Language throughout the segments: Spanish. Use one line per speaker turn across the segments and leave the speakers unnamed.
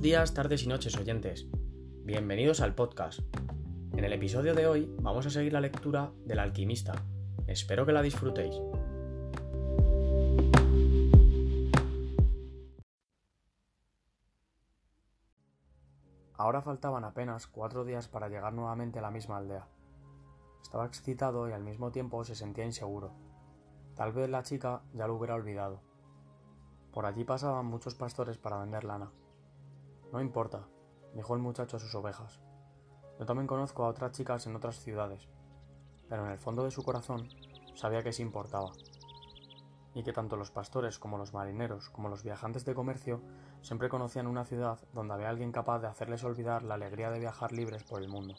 Buenos días, tardes y noches oyentes. Bienvenidos al podcast. En el episodio de hoy vamos a seguir la lectura del alquimista. Espero que la disfrutéis. Ahora faltaban apenas cuatro días para llegar nuevamente a la misma aldea. Estaba excitado y al mismo tiempo se sentía inseguro. Tal vez la chica ya lo hubiera olvidado. Por allí pasaban muchos pastores para vender lana. No importa, dijo el muchacho a sus ovejas. Yo también conozco a otras chicas en otras ciudades, pero en el fondo de su corazón sabía que sí importaba, y que tanto los pastores como los marineros como los viajantes de comercio siempre conocían una ciudad donde había alguien capaz de hacerles olvidar la alegría de viajar libres por el mundo.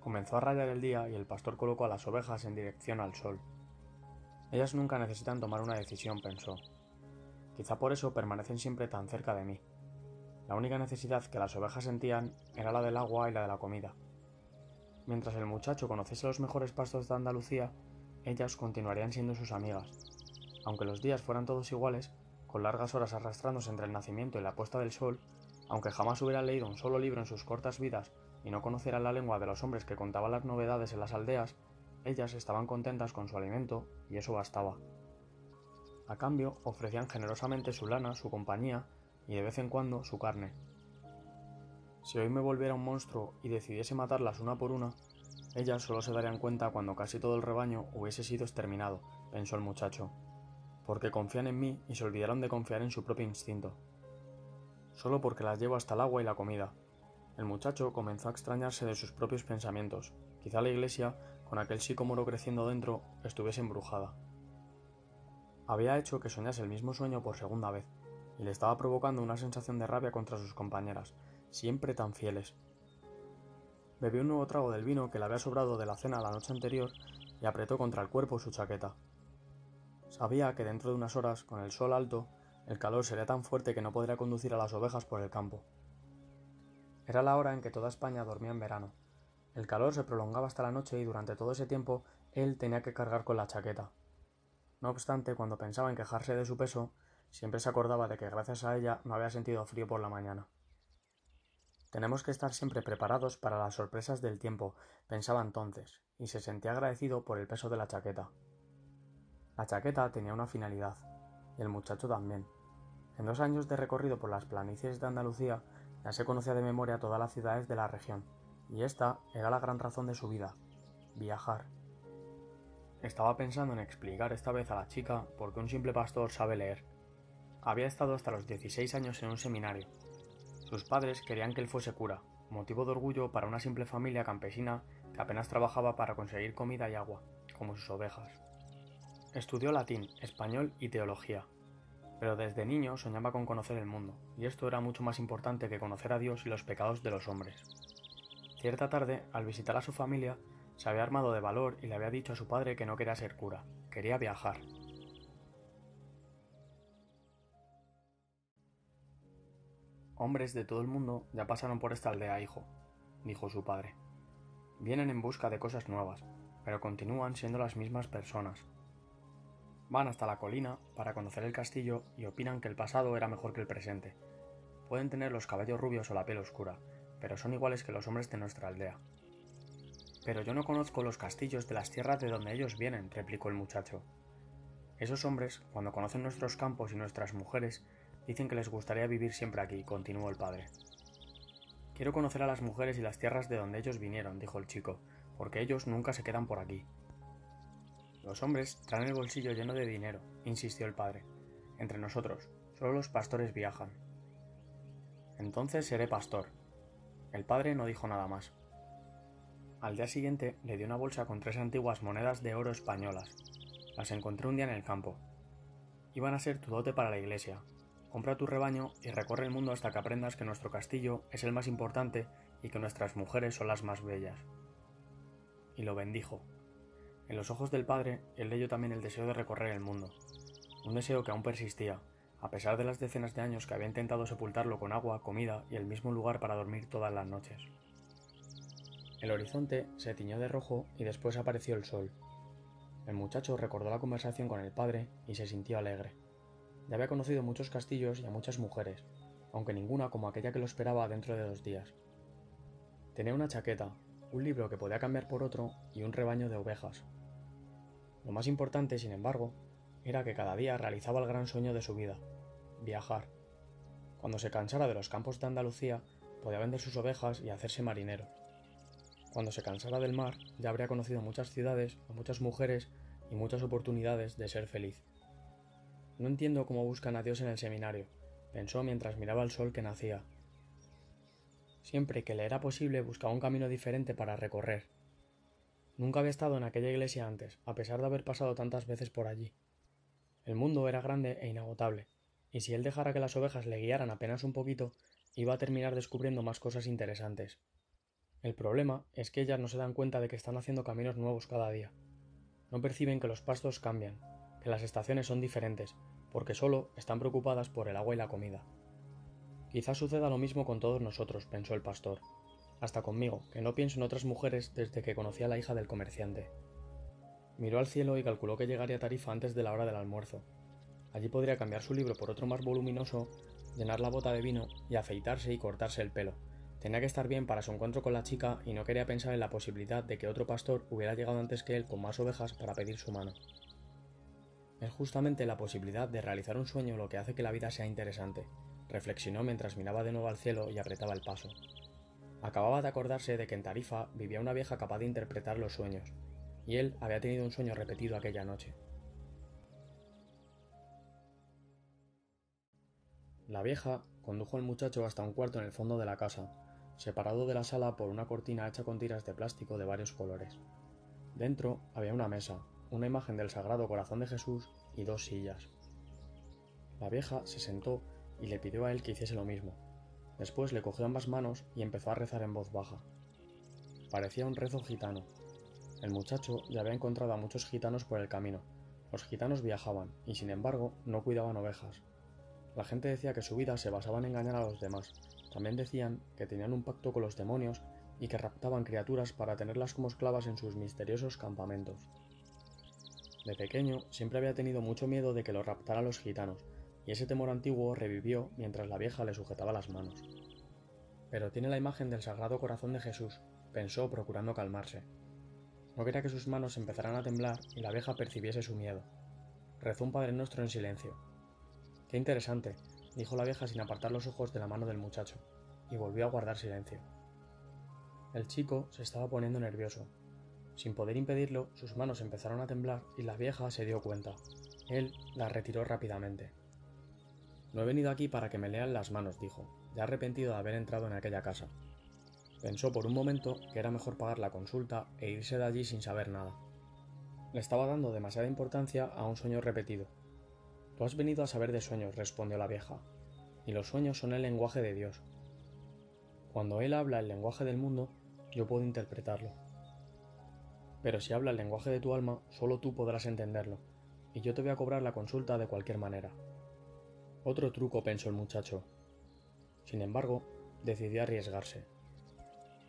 Comenzó a rayar el día y el pastor colocó a las ovejas en dirección al sol. Ellas nunca necesitan tomar una decisión, pensó. Quizá por eso permanecen siempre tan cerca de mí. La única necesidad que las ovejas sentían era la del agua y la de la comida. Mientras el muchacho conociese los mejores pastos de Andalucía, ellas continuarían siendo sus amigas. Aunque los días fueran todos iguales, con largas horas arrastrándose entre el nacimiento y la puesta del sol, aunque jamás hubiera leído un solo libro en sus cortas vidas y no conociera la lengua de los hombres que contaban las novedades en las aldeas, ellas estaban contentas con su alimento y eso bastaba. A cambio, ofrecían generosamente su lana, su compañía y de vez en cuando su carne. Si hoy me volviera un monstruo y decidiese matarlas una por una, ellas solo se darían cuenta cuando casi todo el rebaño hubiese sido exterminado, pensó el muchacho, porque confían en mí y se olvidaron de confiar en su propio instinto. Solo porque las llevo hasta el agua y la comida. El muchacho comenzó a extrañarse de sus propios pensamientos. Quizá la iglesia, con aquel psicomoro creciendo dentro, estuviese embrujada. Había hecho que soñase el mismo sueño por segunda vez, y le estaba provocando una sensación de rabia contra sus compañeras, siempre tan fieles. Bebió un nuevo trago del vino que le había sobrado de la cena la noche anterior y apretó contra el cuerpo su chaqueta. Sabía que dentro de unas horas, con el sol alto, el calor sería tan fuerte que no podría conducir a las ovejas por el campo. Era la hora en que toda España dormía en verano. El calor se prolongaba hasta la noche y durante todo ese tiempo él tenía que cargar con la chaqueta. No obstante, cuando pensaba en quejarse de su peso, siempre se acordaba de que gracias a ella no había sentido frío por la mañana. Tenemos que estar siempre preparados para las sorpresas del tiempo, pensaba entonces, y se sentía agradecido por el peso de la chaqueta. La chaqueta tenía una finalidad, y el muchacho también. En dos años de recorrido por las planicies de Andalucía, ya se conocía de memoria todas las ciudades de la región, y esta era la gran razón de su vida, viajar. Estaba pensando en explicar esta vez a la chica por qué un simple pastor sabe leer. Había estado hasta los 16 años en un seminario. Sus padres querían que él fuese cura, motivo de orgullo para una simple familia campesina que apenas trabajaba para conseguir comida y agua, como sus ovejas. Estudió latín, español y teología, pero desde niño soñaba con conocer el mundo, y esto era mucho más importante que conocer a Dios y los pecados de los hombres. Cierta tarde, al visitar a su familia, se había armado de valor y le había dicho a su padre que no quería ser cura, quería viajar. Hombres de todo el mundo ya pasaron por esta aldea, hijo, dijo su padre. Vienen en busca de cosas nuevas, pero continúan siendo las mismas personas. Van hasta la colina para conocer el castillo y opinan que el pasado era mejor que el presente. Pueden tener los cabellos rubios o la piel oscura, pero son iguales que los hombres de nuestra aldea. Pero yo no conozco los castillos de las tierras de donde ellos vienen, replicó el muchacho. Esos hombres, cuando conocen nuestros campos y nuestras mujeres, dicen que les gustaría vivir siempre aquí, continuó el padre. Quiero conocer a las mujeres y las tierras de donde ellos vinieron, dijo el chico, porque ellos nunca se quedan por aquí. Los hombres traen el bolsillo lleno de dinero, insistió el padre. Entre nosotros, solo los pastores viajan. Entonces seré pastor. El padre no dijo nada más. Al día siguiente le dio una bolsa con tres antiguas monedas de oro españolas. Las encontré un día en el campo. Iban a ser tu dote para la iglesia. Compra tu rebaño y recorre el mundo hasta que aprendas que nuestro castillo es el más importante y que nuestras mujeres son las más bellas. Y lo bendijo. En los ojos del padre, él leyó también el deseo de recorrer el mundo. Un deseo que aún persistía, a pesar de las decenas de años que había intentado sepultarlo con agua, comida y el mismo lugar para dormir todas las noches. El horizonte se tiñó de rojo y después apareció el sol. El muchacho recordó la conversación con el padre y se sintió alegre. Ya había conocido muchos castillos y a muchas mujeres, aunque ninguna como aquella que lo esperaba dentro de dos días. Tenía una chaqueta, un libro que podía cambiar por otro y un rebaño de ovejas. Lo más importante, sin embargo, era que cada día realizaba el gran sueño de su vida, viajar. Cuando se cansara de los campos de Andalucía, podía vender sus ovejas y hacerse marinero. Cuando se cansara del mar, ya habría conocido muchas ciudades, a muchas mujeres y muchas oportunidades de ser feliz. No entiendo cómo buscan a Dios en el seminario, pensó mientras miraba el sol que nacía. Siempre que le era posible buscaba un camino diferente para recorrer. Nunca había estado en aquella iglesia antes, a pesar de haber pasado tantas veces por allí. El mundo era grande e inagotable, y si él dejara que las ovejas le guiaran apenas un poquito, iba a terminar descubriendo más cosas interesantes. El problema es que ellas no se dan cuenta de que están haciendo caminos nuevos cada día. No perciben que los pastos cambian, que las estaciones son diferentes, porque solo están preocupadas por el agua y la comida. Quizás suceda lo mismo con todos nosotros, pensó el pastor, hasta conmigo, que no pienso en otras mujeres desde que conocí a la hija del comerciante. Miró al cielo y calculó que llegaría a Tarifa antes de la hora del almuerzo. Allí podría cambiar su libro por otro más voluminoso, llenar la bota de vino y afeitarse y cortarse el pelo. Tenía que estar bien para su encuentro con la chica y no quería pensar en la posibilidad de que otro pastor hubiera llegado antes que él con más ovejas para pedir su mano. Es justamente la posibilidad de realizar un sueño lo que hace que la vida sea interesante, reflexionó mientras miraba de nuevo al cielo y apretaba el paso. Acababa de acordarse de que en Tarifa vivía una vieja capaz de interpretar los sueños, y él había tenido un sueño repetido aquella noche. La vieja condujo al muchacho hasta un cuarto en el fondo de la casa, separado de la sala por una cortina hecha con tiras de plástico de varios colores. Dentro había una mesa, una imagen del Sagrado Corazón de Jesús y dos sillas. La vieja se sentó y le pidió a él que hiciese lo mismo. Después le cogió ambas manos y empezó a rezar en voz baja. Parecía un rezo gitano. El muchacho ya había encontrado a muchos gitanos por el camino. Los gitanos viajaban y sin embargo no cuidaban ovejas. La gente decía que su vida se basaba en engañar a los demás. También decían que tenían un pacto con los demonios y que raptaban criaturas para tenerlas como esclavas en sus misteriosos campamentos. De pequeño siempre había tenido mucho miedo de que lo raptaran los gitanos, y ese temor antiguo revivió mientras la vieja le sujetaba las manos. Pero tiene la imagen del Sagrado Corazón de Jesús, pensó procurando calmarse. No quería que sus manos empezaran a temblar y la vieja percibiese su miedo. Rezó un Padre Nuestro en silencio. Qué interesante, dijo la vieja sin apartar los ojos de la mano del muchacho, y volvió a guardar silencio. El chico se estaba poniendo nervioso, sin poder impedirlo, sus manos empezaron a temblar y la vieja se dio cuenta. Él la retiró rápidamente. No he venido aquí para que me lean las manos, dijo, ya arrepentido de haber entrado en aquella casa. Pensó por un momento que era mejor pagar la consulta e irse de allí sin saber nada. Le estaba dando demasiada importancia a un sueño repetido. Tú has venido a saber de sueños, respondió la vieja, y los sueños son el lenguaje de Dios. Cuando Él habla el lenguaje del mundo, yo puedo interpretarlo. Pero si habla el lenguaje de tu alma, solo tú podrás entenderlo, y yo te voy a cobrar la consulta de cualquier manera. Otro truco, pensó el muchacho. Sin embargo, decidió arriesgarse.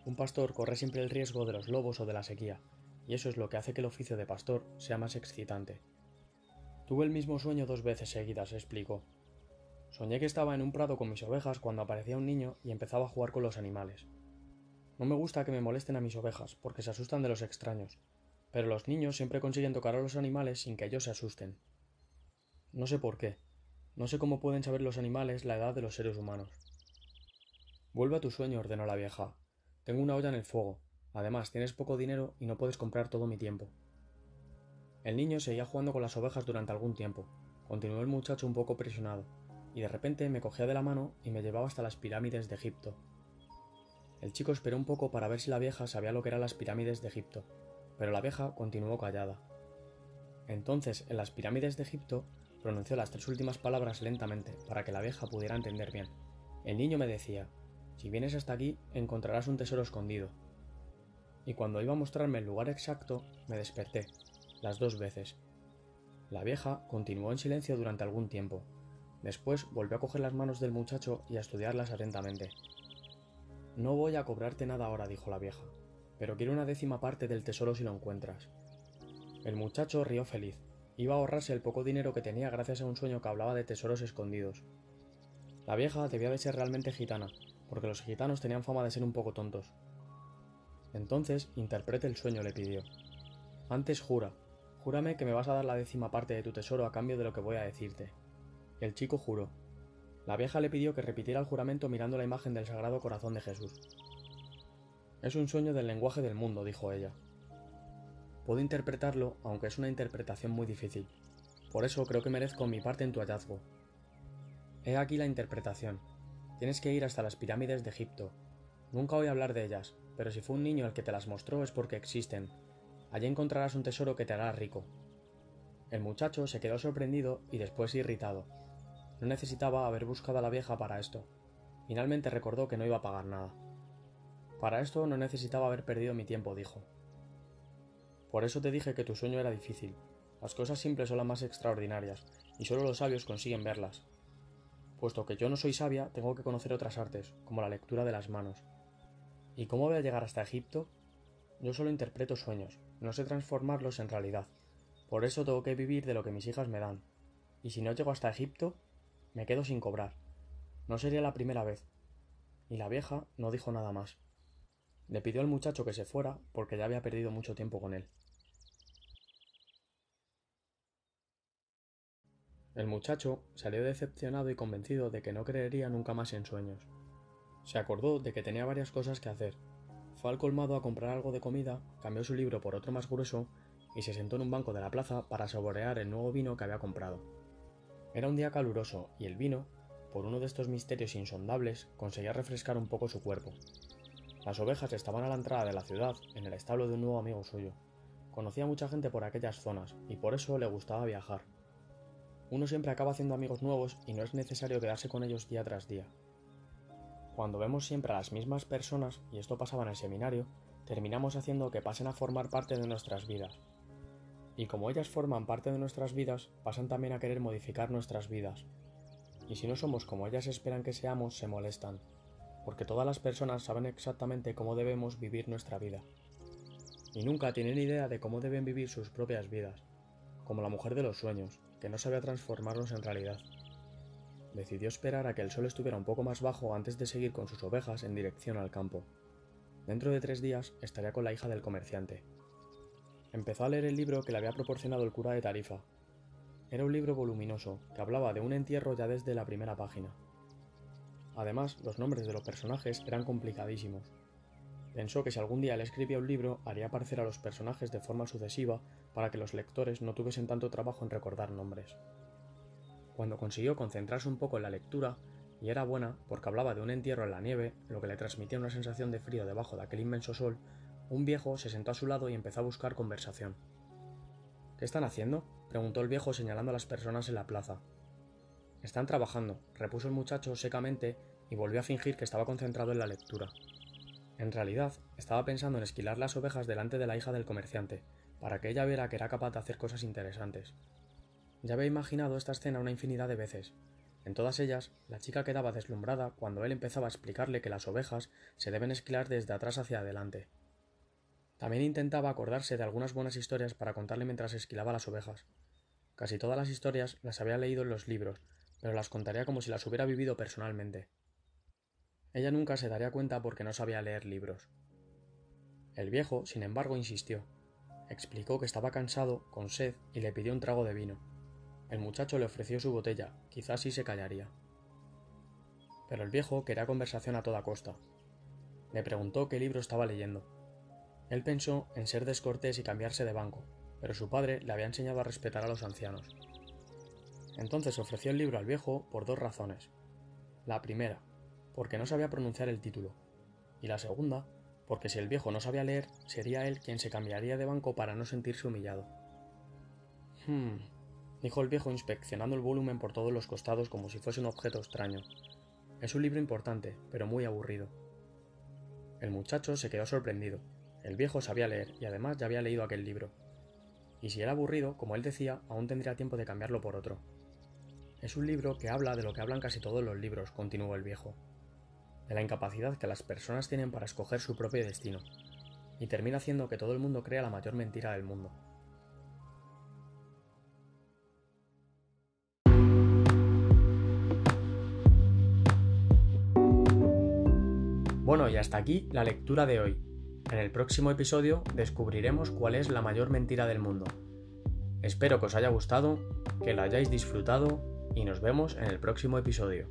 Un pastor corre siempre el riesgo de los lobos o de la sequía, y eso es lo que hace que el oficio de pastor sea más excitante. Tuve el mismo sueño dos veces seguidas, explicó. Soñé que estaba en un prado con mis ovejas cuando aparecía un niño y empezaba a jugar con los animales. No me gusta que me molesten a mis ovejas, porque se asustan de los extraños, pero los niños siempre consiguen tocar a los animales sin que ellos se asusten. No sé por qué. No sé cómo pueden saber los animales la edad de los seres humanos. Vuelve a tu sueño, ordenó la vieja. Tengo una olla en el fuego. Además, tienes poco dinero y no puedes comprar todo mi tiempo. El niño seguía jugando con las ovejas durante algún tiempo. Continuó el muchacho un poco presionado, y de repente me cogía de la mano y me llevaba hasta las pirámides de Egipto. El chico esperó un poco para ver si la vieja sabía lo que eran las pirámides de Egipto, pero la vieja continuó callada. Entonces, en las pirámides de Egipto, pronunció las tres últimas palabras lentamente para que la vieja pudiera entender bien. El niño me decía, si vienes hasta aquí, encontrarás un tesoro escondido. Y cuando iba a mostrarme el lugar exacto, me desperté, las dos veces. La vieja continuó en silencio durante algún tiempo. Después volvió a coger las manos del muchacho y a estudiarlas atentamente. No voy a cobrarte nada ahora, dijo la vieja, pero quiero una décima parte del tesoro si lo encuentras. El muchacho rió feliz. Iba a ahorrarse el poco dinero que tenía gracias a un sueño que hablaba de tesoros escondidos. La vieja debía de ser realmente gitana, porque los gitanos tenían fama de ser un poco tontos. Entonces, interprete el sueño, le pidió. Antes jura, júrame que me vas a dar la décima parte de tu tesoro a cambio de lo que voy a decirte. El chico juró. La vieja le pidió que repitiera el juramento mirando la imagen del Sagrado Corazón de Jesús. Es un sueño del lenguaje del mundo, dijo ella. Puedo interpretarlo, aunque es una interpretación muy difícil. Por eso creo que merezco mi parte en tu hallazgo. He aquí la interpretación. Tienes que ir hasta las pirámides de Egipto. Nunca oí hablar de ellas, pero si fue un niño el que te las mostró es porque existen. Allí encontrarás un tesoro que te hará rico. El muchacho se quedó sorprendido y después irritado. No necesitaba haber buscado a la vieja para esto. Finalmente recordó que no iba a pagar nada. Para esto no necesitaba haber perdido mi tiempo, dijo. Por eso te dije que tu sueño era difícil. Las cosas simples son las más extraordinarias, y solo los sabios consiguen verlas. Puesto que yo no soy sabia, tengo que conocer otras artes, como la lectura de las manos. ¿Y cómo voy a llegar hasta Egipto? Yo solo interpreto sueños, no sé transformarlos en realidad. Por eso tengo que vivir de lo que mis hijas me dan. Y si no llego hasta Egipto, me quedo sin cobrar. No sería la primera vez. Y la vieja no dijo nada más. Le pidió al muchacho que se fuera porque ya había perdido mucho tiempo con él. El muchacho salió decepcionado y convencido de que no creería nunca más en sueños. Se acordó de que tenía varias cosas que hacer. Fue al colmado a comprar algo de comida, cambió su libro por otro más grueso y se sentó en un banco de la plaza para saborear el nuevo vino que había comprado. Era un día caluroso y el vino, por uno de estos misterios insondables, conseguía refrescar un poco su cuerpo. Las ovejas estaban a la entrada de la ciudad, en el establo de un nuevo amigo suyo. Conocía mucha gente por aquellas zonas y por eso le gustaba viajar. Uno siempre acaba haciendo amigos nuevos y no es necesario quedarse con ellos día tras día. Cuando vemos siempre a las mismas personas, y esto pasaba en el seminario, terminamos haciendo que pasen a formar parte de nuestras vidas. Y como ellas forman parte de nuestras vidas, pasan también a querer modificar nuestras vidas. Y si no somos como ellas esperan que seamos, se molestan, porque todas las personas saben exactamente cómo debemos vivir nuestra vida. Y nunca tienen idea de cómo deben vivir sus propias vidas, como la mujer de los sueños, que no sabía transformarlos en realidad. Decidió esperar a que el sol estuviera un poco más bajo antes de seguir con sus ovejas en dirección al campo. Dentro de tres días estaría con la hija del comerciante. Empezó a leer el libro que le había proporcionado el cura de Tarifa. Era un libro voluminoso, que hablaba de un entierro ya desde la primera página. Además, los nombres de los personajes eran complicadísimos. Pensó que si algún día le escribía un libro, haría aparecer a los personajes de forma sucesiva para que los lectores no tuviesen tanto trabajo en recordar nombres. Cuando consiguió concentrarse un poco en la lectura, y era buena porque hablaba de un entierro en la nieve, lo que le transmitía una sensación de frío debajo de aquel inmenso sol, un viejo se sentó a su lado y empezó a buscar conversación. ¿Qué están haciendo? preguntó el viejo señalando a las personas en la plaza. Están trabajando, repuso el muchacho secamente y volvió a fingir que estaba concentrado en la lectura. En realidad, estaba pensando en esquilar las ovejas delante de la hija del comerciante, para que ella viera que era capaz de hacer cosas interesantes. Ya había imaginado esta escena una infinidad de veces. En todas ellas, la chica quedaba deslumbrada cuando él empezaba a explicarle que las ovejas se deben esquilar desde atrás hacia adelante. También intentaba acordarse de algunas buenas historias para contarle mientras esquilaba las ovejas. Casi todas las historias las había leído en los libros, pero las contaría como si las hubiera vivido personalmente. Ella nunca se daría cuenta porque no sabía leer libros. El viejo, sin embargo, insistió. Explicó que estaba cansado, con sed, y le pidió un trago de vino. El muchacho le ofreció su botella, quizás sí se callaría. Pero el viejo quería conversación a toda costa. Le preguntó qué libro estaba leyendo. Él pensó en ser descortés y cambiarse de banco, pero su padre le había enseñado a respetar a los ancianos. Entonces ofreció el libro al viejo por dos razones. La primera, porque no sabía pronunciar el título, y la segunda, porque si el viejo no sabía leer, sería él quien se cambiaría de banco para no sentirse humillado. Hmm, dijo el viejo inspeccionando el volumen por todos los costados como si fuese un objeto extraño. Es un libro importante, pero muy aburrido. El muchacho se quedó sorprendido. El viejo sabía leer y además ya había leído aquel libro. Y si era aburrido, como él decía, aún tendría tiempo de cambiarlo por otro. Es un libro que habla de lo que hablan casi todos los libros, continuó el viejo de la incapacidad que las personas tienen para escoger su propio destino, y termina haciendo que todo el mundo crea la mayor mentira del mundo. Bueno, y hasta aquí la lectura de hoy. En el próximo episodio descubriremos cuál es la mayor mentira del mundo. Espero que os haya gustado, que lo hayáis disfrutado y nos vemos en el próximo episodio.